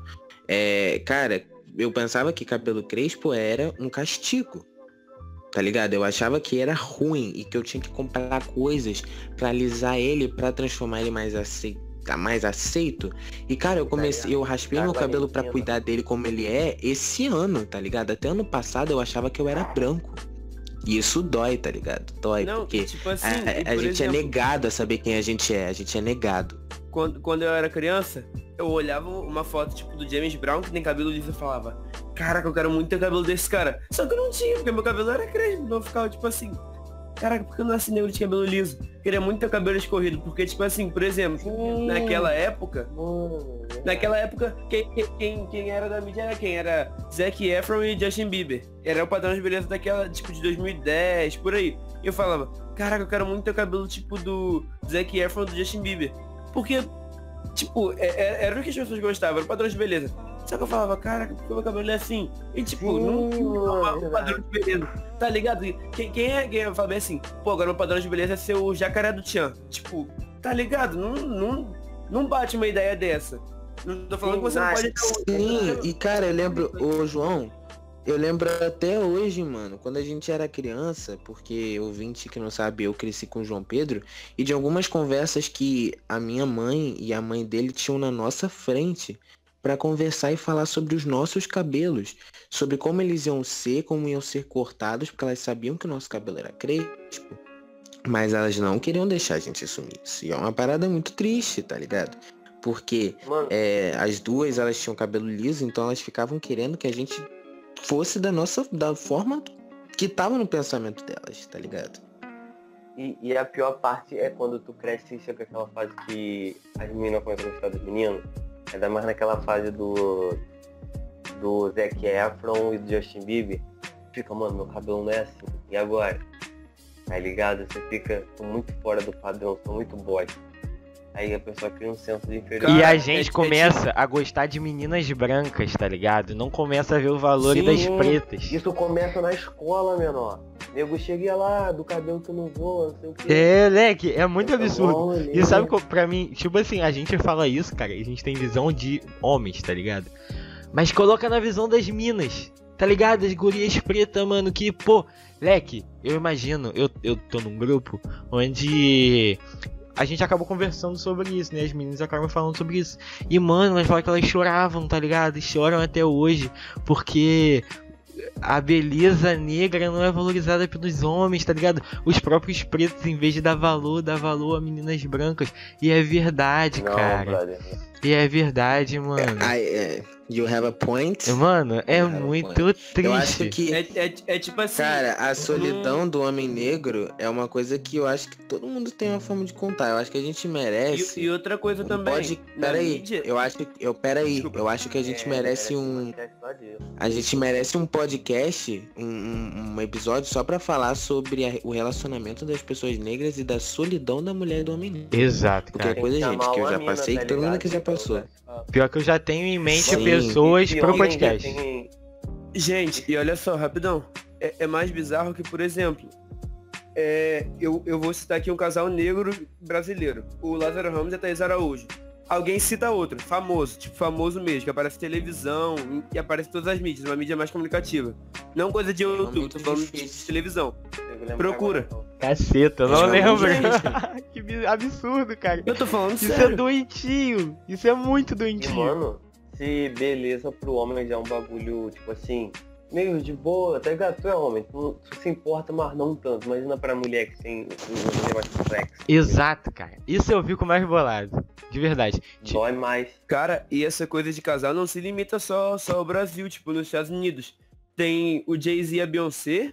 É, cara, eu pensava que cabelo crespo era um castigo. Tá ligado? Eu achava que era ruim e que eu tinha que comprar coisas pra alisar ele, pra transformar ele mais aceito, mais aceito. E cara, eu comecei, eu raspei meu cabelo pra retina. cuidar dele como ele é esse ano, tá ligado? Até ano passado eu achava que eu era branco. E isso dói, tá ligado? Dói, Não, porque tipo assim, a, a- a por gente é exemplo, negado a saber quem a gente é, a gente é negado. quando, quando eu era criança, eu olhava uma foto tipo do James Brown que tem cabelo liso e falava, caraca, eu quero muito ter cabelo desse cara. Só que eu não tinha, porque meu cabelo era crespo, então eu ficava tipo assim, caraca, por que eu não nasci negro de cabelo liso? Queria muito ter cabelo escorrido, porque tipo assim, por exemplo, naquela época, Mano, Naquela época, quem, quem- quem, era da mídia era quem? Era Zac Efron e Justin Bieber. Era o padrão de beleza daquela, tipo, de 2010, por aí. E eu falava, caraca, eu quero muito ter o cabelo, tipo, do Zac Efron e do Justin Bieber. Porque, tipo, é- é- era o que as pessoas gostavam, era o padrão de beleza. Só que eu falava, caraca, porque meu cabelo é assim? E, tipo, não tinha uma- um padrão de beleza. Tá ligado? Quem, quem é quem fala bem assim, pô, agora meu padrão de beleza é ser o jacaré do Tchan. Tipo, tá ligado? Não, não, não bate uma ideia dessa. Não tô falando que você não Sim, pode ter um- Sim, e cara, eu lembro, ô João, eu lembro até hoje, mano, quando a gente era criança, porque ouvinte que não sabe, eu cresci com o João Pedro, e de algumas conversas que a minha mãe e a mãe dele tinham na nossa frente pra conversar e falar sobre os nossos cabelos, sobre como eles iam ser, como iam ser cortados, porque elas sabiam que o nosso cabelo era crespo. Mas elas não queriam deixar a gente assumir isso. E é uma parada muito triste, tá ligado? Porque é, as duas elas tinham cabelo liso, então elas ficavam querendo que a gente fosse da nossa da forma que tava no pensamento delas, tá ligado? e, e a pior parte é quando tu cresce e chega aquela fase que as meninas começam a gostar dos meninos. Ainda mais naquela fase do. do Zac Efron e do Justin Bieber. Fica, mano, meu cabelo não é assim. E agora? Tá ligado? Você fica muito fora do padrão, sou muito bosta. Aí a pessoa cria um senso de inferioridade. E a gente é- é começa a gostar de meninas brancas, tá ligado? Não começa a ver o valor Sim, das pretas. Isso começa na escola, menor. Nego chega lá, do cabelo que não voa, não sei o que. É, leque, é muito absurdo. Olha, E sabe qual, pra mim, tipo assim, a gente fala isso, cara, e a gente tem visão de homens, tá ligado? Mas coloca na visão das minas, tá ligado? As gurias pretas, mano, que, pô, leque, eu imagino, eu, eu tô num grupo onde a gente acabou conversando sobre isso, né? As meninas acabam falando sobre isso. E, mano, elas falaram que elas choravam, tá ligado? E choram até hoje, porque a beleza negra não é valorizada pelos homens, tá ligado? Os próprios pretos, em vez de dar valor, dá valor a meninas brancas. E é verdade, Não, cara. brother. E é verdade, mano. I, eh, you have a point? Mano, é muito Eu acho triste. que, É, é, é tipo assim. cara, a solidão do homem negro é uma coisa que eu acho que todo mundo tem uma forma de contar. Eu acho que a gente merece. E, e outra coisa também. Pode, peraí, mídia- eu acho, eu, peraí, Desculpa. eu acho que a gente É, merece um, a gente merece um podcast, um, um, um episódio só pra falar sobre a- o relacionamento das pessoas negras e da solidão da mulher e do homem negro. Exato, Porque cara. Tem coisa, gente, que eu já passei, tá que todo mundo aqui já passou. Pior que eu já tenho em mente Sim. pessoas pro homem podcast. tem- Gente, e olha só, rapidão. É, é mais bizarro que, por exemplo, é, eu, eu vou citar aqui um casal negro brasileiro. O Lázaro Ramos e a Thaís Araújo. Alguém cita outro, famoso, tipo famoso mesmo, que aparece em televisão e aparece em todas as mídias, uma mídia mais comunicativa. Não coisa de YouTube, muito tô falando de, difícil. televisão. Procura. agora, então. Caceta, eu não lembro. [LAUGHS] que absurdo, cara. Eu tô falando Isso é sério. doentio. Isso é muito E, doentio. mano, se beleza pro homem já é um bagulho, tipo assim, meio de boa, tá ligado? Tu é homem, tu, tu se importa, mas não tanto. Imagina pra mulher que tem um negócio complexo. Exato, cara. Isso eu fico mais bolado. De verdade. Dói mais. Cara, e essa coisa de casal não se limita só, só ao Brasil, tipo, nos Estados Unidos. Tem o Jay-Z e a Beyoncé.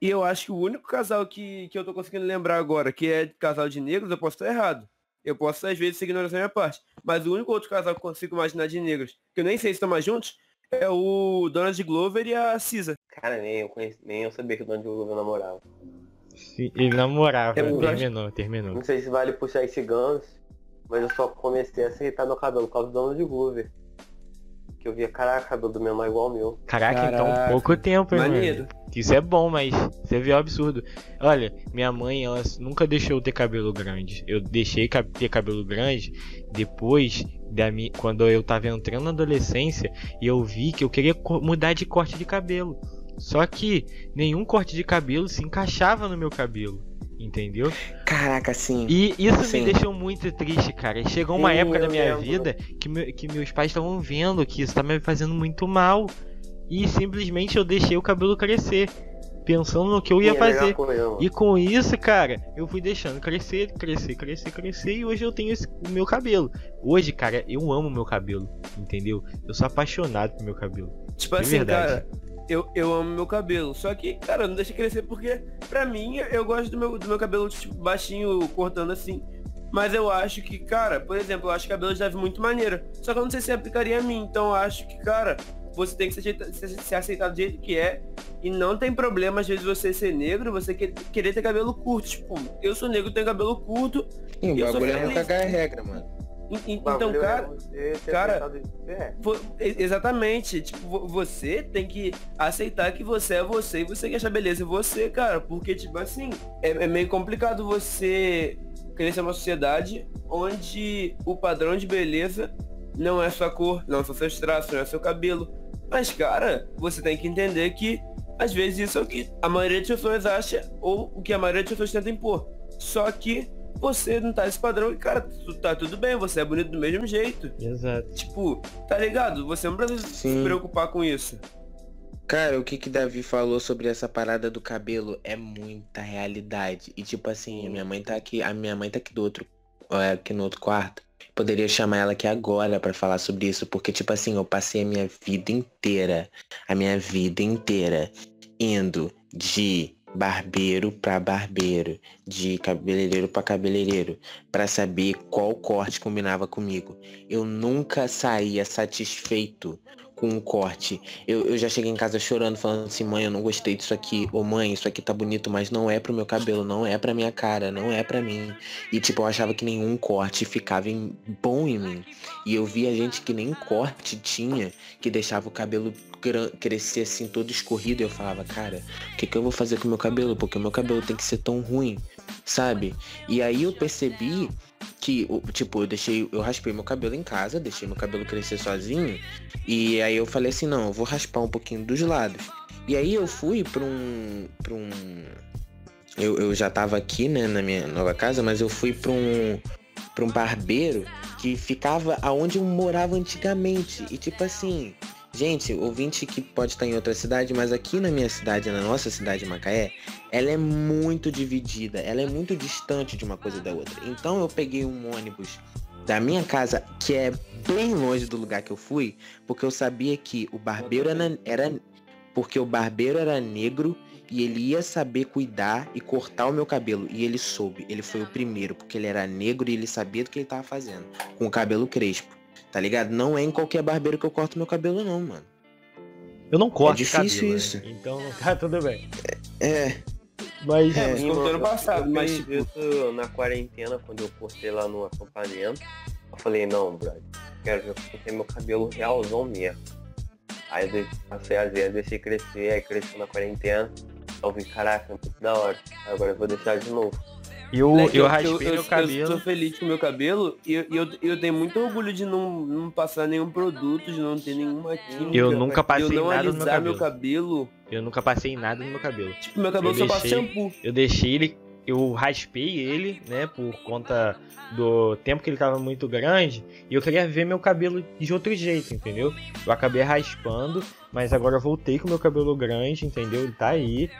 E eu acho que o único casal que, que eu tô conseguindo lembrar agora, que é casal de negros, eu posso estar errado. Eu posso, às vezes, ignorância da minha parte. Mas o único outro casal que eu consigo imaginar de negros, que eu nem sei se estão mais juntos, é o Donald Glover e a Cisa. Cara, nem eu, conheci, nem eu sabia que o Donald Glover namorava. Sim, Ele namorava. Eu terminou, terminou. Não sei se vale puxar esse ganso, mas eu só comecei a aceitar meu cabelo por causa do Donald Glover. Que eu via, caraca, o cabelo do meu irmão é igual ao meu. Caraca, então Caraca. pouco tempo, hein, mano. Maneiro. Que Isso é bom, mas você viu o absurdo. Olha, minha mãe, ela nunca deixou eu ter cabelo grande. Eu deixei ter cabelo grande depois da minha, quando eu tava entrando na adolescência e eu vi que eu queria mudar de corte de cabelo. Só que nenhum corte de cabelo se encaixava no meu cabelo. Entendeu? Caraca, sim. E isso Sim. me deixou muito triste, cara. Chegou uma Sim, época da minha lembro. vida que, meu- que meus pais estavam vendo que isso tá me fazendo muito mal. E simplesmente eu deixei o cabelo crescer. Pensando no que eu ia Sim, é fazer. E com isso, cara, eu fui deixando crescer, crescer, crescer, crescer. E hoje eu tenho esse- o meu cabelo. Hoje, cara, eu amo meu cabelo. Entendeu? Eu sou apaixonado por meu cabelo. Tipo De assim, verdade. cara, eu, eu amo meu cabelo. Só que, cara, não deixa crescer porque, pra mim, eu gosto do meu, do meu cabelo, tipo, baixinho, cortando assim. Mas eu acho que, cara, por exemplo, eu acho cabelo de muito maneiro. Só que eu não sei se aplicaria a mim. Então eu acho que, cara, você tem que ser, ajeita- ser, ser aceitado do jeito que é. E não tem problema, às vezes, você ser negro, você que- querer ter cabelo curto. Tipo, eu sou negro, tenho cabelo curto. Sim, o bagulho é não cagar regra, mano. Então, é cara, cara, é. Exatamente. Tipo, vo- você tem que aceitar que você é você e você quer achar beleza em você, cara. Porque, tipo assim, é, é meio complicado você crescer numa sociedade onde o padrão de beleza não é sua cor, não são seus traços, não é seu cabelo. Mas, cara, você tem que entender que às vezes isso é o que a maioria das pessoas acha ou o que a maioria das pessoas tenta impor. Só que você não tá nesse padrão e, cara, tu- tá tudo bem, você é bonito do mesmo jeito. Exato. Tipo, tá ligado? Você não precisa se Sim. preocupar com isso. Cara, o que que Davi falou sobre essa parada do cabelo é muita realidade. E tipo assim, a minha mãe tá aqui, a minha mãe tá aqui do outro, é, aqui no outro quarto. Poderia chamar ela aqui agora pra falar sobre isso, porque tipo assim, eu passei a minha vida inteira, a minha vida inteira indo de barbeiro pra barbeiro, de cabeleireiro pra cabeleireiro, pra saber qual corte combinava comigo. Eu nunca saía satisfeito com um corte. Eu, eu já cheguei em casa chorando, falando assim, mãe, eu não gostei disso aqui. Ô mãe, isso aqui tá bonito, mas não é pro meu cabelo, não é pra minha cara, não é pra mim. E tipo, eu achava que nenhum corte ficava em- bom em mim. E eu via gente que nem corte tinha, que deixava o cabelo crescer assim todo escorrido. E eu falava, cara, o que, que eu vou fazer com o meu cabelo? Porque o meu cabelo tem que ser tão ruim, sabe? E aí eu percebi que, tipo, eu deixei, eu raspei meu cabelo em casa, deixei meu cabelo crescer sozinho. E aí eu falei assim, não, eu vou raspar um pouquinho dos lados. E aí eu fui pra um. pra um. eu, eu já tava aqui, né, na minha nova casa, mas eu fui pra um, pra um barbeiro que ficava aonde eu morava antigamente. E tipo assim, gente, ouvinte que pode estar em outra cidade, mas aqui na minha cidade, na nossa cidade de Macaé, ela é muito dividida, ela é muito distante de uma coisa da outra. Então eu peguei um ônibus da minha casa, que é bem longe do lugar que eu fui, porque eu sabia que o barbeiro era, era porque o barbeiro era negro e ele ia saber cuidar e cortar o meu cabelo. E ele soube, ele foi o primeiro, porque ele era negro e ele sabia do que ele tava fazendo. Com o cabelo crespo. Tá ligado? Não é em qualquer barbeiro que eu corto meu cabelo, não, mano. Eu não corto É difícil cabelo, isso. né? Então [LAUGHS] tá tudo bem. É, Mas É, mano, ano passado, mas tipo, isso na quarentena, quando eu postei lá no acampamento. Eu falei, não, brother, quero ver como tem meu cabelo realzão mesmo. Aí eu passei a ver, deixei crescer, aí cresceu na quarentena. Eu vi, caraca, é muito da hora. Agora eu vou deixar de novo. Eu, eu raspei meu Eu cabelo. tô feliz com o meu cabelo e eu, eu, eu tenho muito orgulho de não, não passar nenhum produto, de não ter nenhuma química. Eu nunca passei eu nada no meu alisar meu cabelo. cabelo. Eu nunca passei nada no meu cabelo. Tipo, meu cabelo Eu só passa deixei- shampoo. Eu deixei ele, eu raspei ele, né, por conta do tempo que ele tava muito grande, e eu queria ver meu cabelo de outro jeito, entendeu? Eu acabei raspando, mas agora eu voltei com meu cabelo grande, entendeu? Ele tá aí.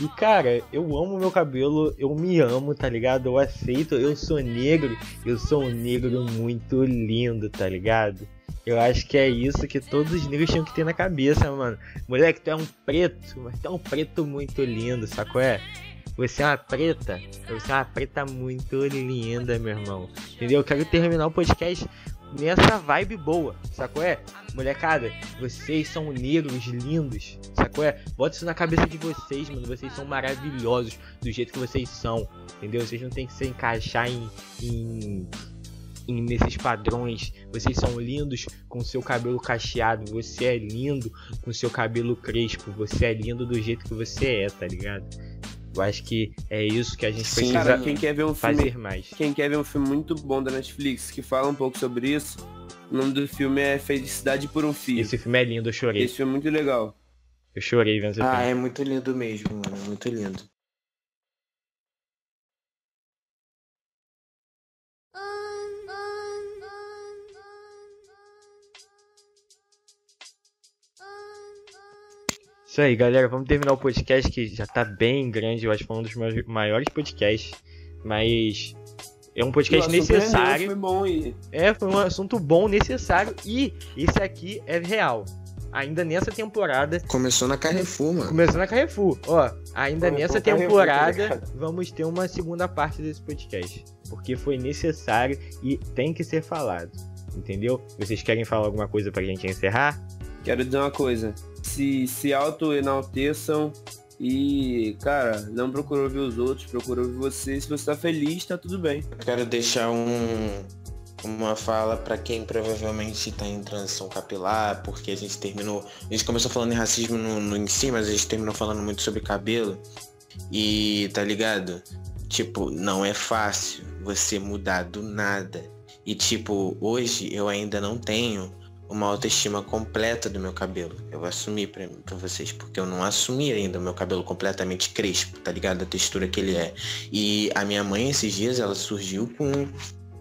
E cara, eu amo meu cabelo, eu me amo, tá ligado? Eu aceito, eu sou negro, eu sou um negro muito lindo, tá ligado? Eu acho que é isso que todos os negros tinham que ter na cabeça, mano. Moleque, tu é um preto, mas tu é um preto muito lindo, sacou? É? Você é uma preta, você é uma preta muito linda, meu irmão. Entendeu? Eu quero terminar o podcast nessa vibe boa, sacou? É? Molecada, vocês são negros lindos, sacou? É? Bota isso na cabeça de vocês, mano. Vocês são maravilhosos do jeito que vocês são, entendeu? Vocês não tem que se encaixar em, em, nesses padrões. Vocês são lindos com seu cabelo cacheado. Você é lindo com seu cabelo crespo. Você é lindo do jeito que você é, tá ligado? Eu acho que é isso que a gente Sim, precisa Cara, quem quer ver um filme fazer mais. Quem quer ver um filme muito bom da Netflix que fala um pouco sobre isso, o nome do filme é Felicidade por um Fio. Esse filme é lindo, eu chorei. Esse filme é muito legal. Eu chorei vendo esse ah, filme. é muito lindo mesmo, mano. é Muito lindo. Isso aí, galera. Vamos terminar o podcast que já tá bem grande. Eu acho que foi um dos meus maiores podcasts. Mas é um podcast rendeu, necessário. Foi bom e É, foi um assunto bom, necessário. E esse aqui é real. Ainda nessa temporada. Começou na Carrefour, mano. Começando a Carrefour. Ó, ainda Começou nessa Carrefour, temporada tá ligado? vamos ter uma segunda parte desse podcast. Porque foi necessário e tem que ser falado. Entendeu? Vocês querem falar alguma coisa pra gente encerrar? quero dizer uma coisa. Se, se auto-enalteçam e, cara, não procura ouvir os outros, procura ouvir você. Se você tá feliz, tá tudo bem. Quero deixar um, uma fala pra quem provavelmente tá em transição capilar, porque a gente terminou. A gente começou falando em racismo no, no em si, mas a gente terminou falando muito sobre cabelo. E tá ligado? Tipo, não é fácil você mudar do nada. E tipo, hoje eu ainda não tenho uma autoestima completa do meu cabelo. Eu pra, pra vocês, porque eu não assumi ainda o meu cabelo completamente crespo, tá ligado? A textura que ele é. E a minha mãe esses dias ela surgiu com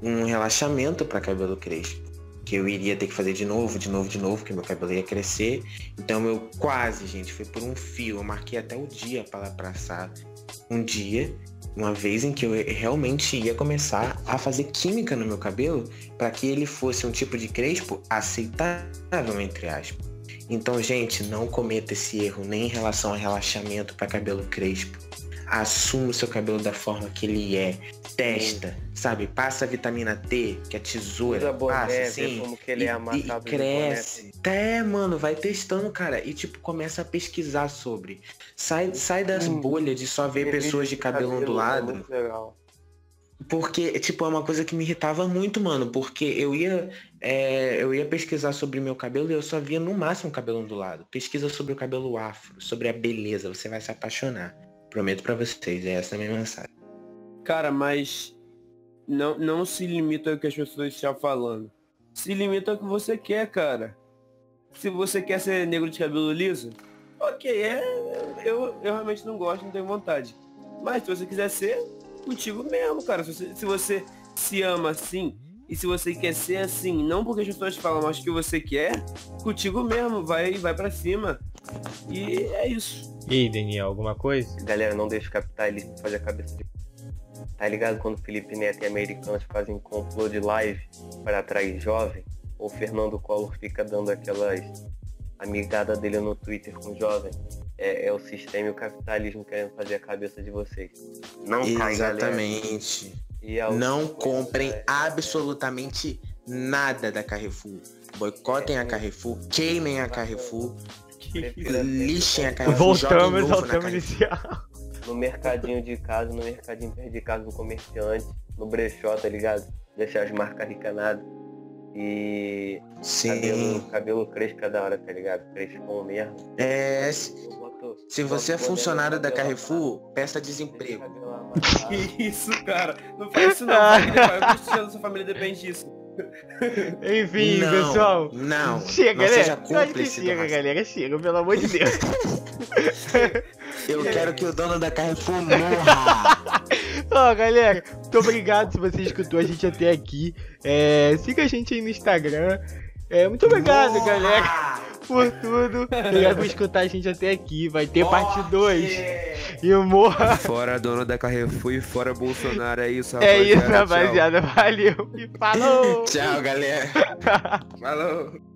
um relaxamento para cabelo crespo. Que eu iria ter que fazer de novo, de novo, de novo, porque meu cabelo ia crescer. Então eu quase, gente, foi por um fio. Eu marquei até o dia para passar um dia, uma vez em que eu realmente ia começar a fazer química no meu cabelo para que ele fosse um tipo de crespo aceitável, entre aspas. Então, gente, não cometa esse erro nem em relação a relaxamento para cabelo crespo. Assuma o seu cabelo da forma que ele é. Testa, sabe? Passa a vitamina T, que é tesoura. Usa boné, passa assim. como que ele é e- amassado e cresce. É, mano, vai testando, cara. E tipo, começa a pesquisar sobre. Sai, sai das Hum. bolhas de só ver pessoas de cabelo ondulado. É muito legal. Porque, tipo, é uma coisa que me irritava muito, mano. Porque eu ia, é, eu ia pesquisar sobre meu cabelo e eu só via no máximo cabelo ondulado. Pesquisa sobre o cabelo afro, sobre a beleza. Você vai se apaixonar. Prometo pra vocês, é essa a minha mensagem. Cara, mas não, não se limita ao que as pessoas estão falando. Se limita ao que você quer, cara. Se você quer ser negro de cabelo liso, ok, é, eu, eu realmente não gosto, não tenho vontade. Mas se você quiser ser, contigo mesmo, cara. Se você, se você se ama assim, e se você quer ser assim, não porque as pessoas falam, mas que você quer, contigo mesmo, vai, vai para cima. E é isso. E aí, Daniel, alguma coisa? Galera, não deixa o capitalismo fazer a cabeça de. Tá ligado quando Felipe Neto e americanos fazem complô de live para atrair jovem? Ou Fernando Collor fica dando aquelas amigadas dele no Twitter com jovem? É, é o sistema e o capitalismo querendo fazer a cabeça de vocês. Não cai. Exatamente. E a Não comprem é- absolutamente nada da Carrefour. Boicotem a Carrefour, queimem a Carrefour, prefira ter lixem a compra Carrefour, joguem Voltamos ao tema inicial. No mercadinho de casa, no mercadinho perto de casa do comerciante, no brechó, tá ligado? Deixar as marcas ricanadas. E cabelo, Sim. cabelo crespo é da hora, tá ligado? Crespom mesmo. É, boto- se você é funcionário da cabelo Carrefour, peça amarrado, desemprego. cabelo. [LAUGHS] Que isso, cara. Não faz isso não. [LAUGHS] família, pai. O cotidiano da sua família depende disso. Enfim, não, pessoal. Não, Chega, não né? seja cúmplice chega, galera. Chega, pelo amor de Deus. [LAUGHS] Eu quero que o dono da Carrefour morra. [LAUGHS] Ó, galera, muito obrigado se você escutou a gente até aqui. É, siga a gente aí no Instagram. É, muito obrigado, Morra! galera, por tudo. Obrigado por escutar a gente até aqui. Vai ter parte 2. E o morra. Fora dono da Carrefour e fora Bolsonaro, é isso, É isso, rapaziada. Valeu. E falou. [LAUGHS] Tchau, galera. [LAUGHS] Falou.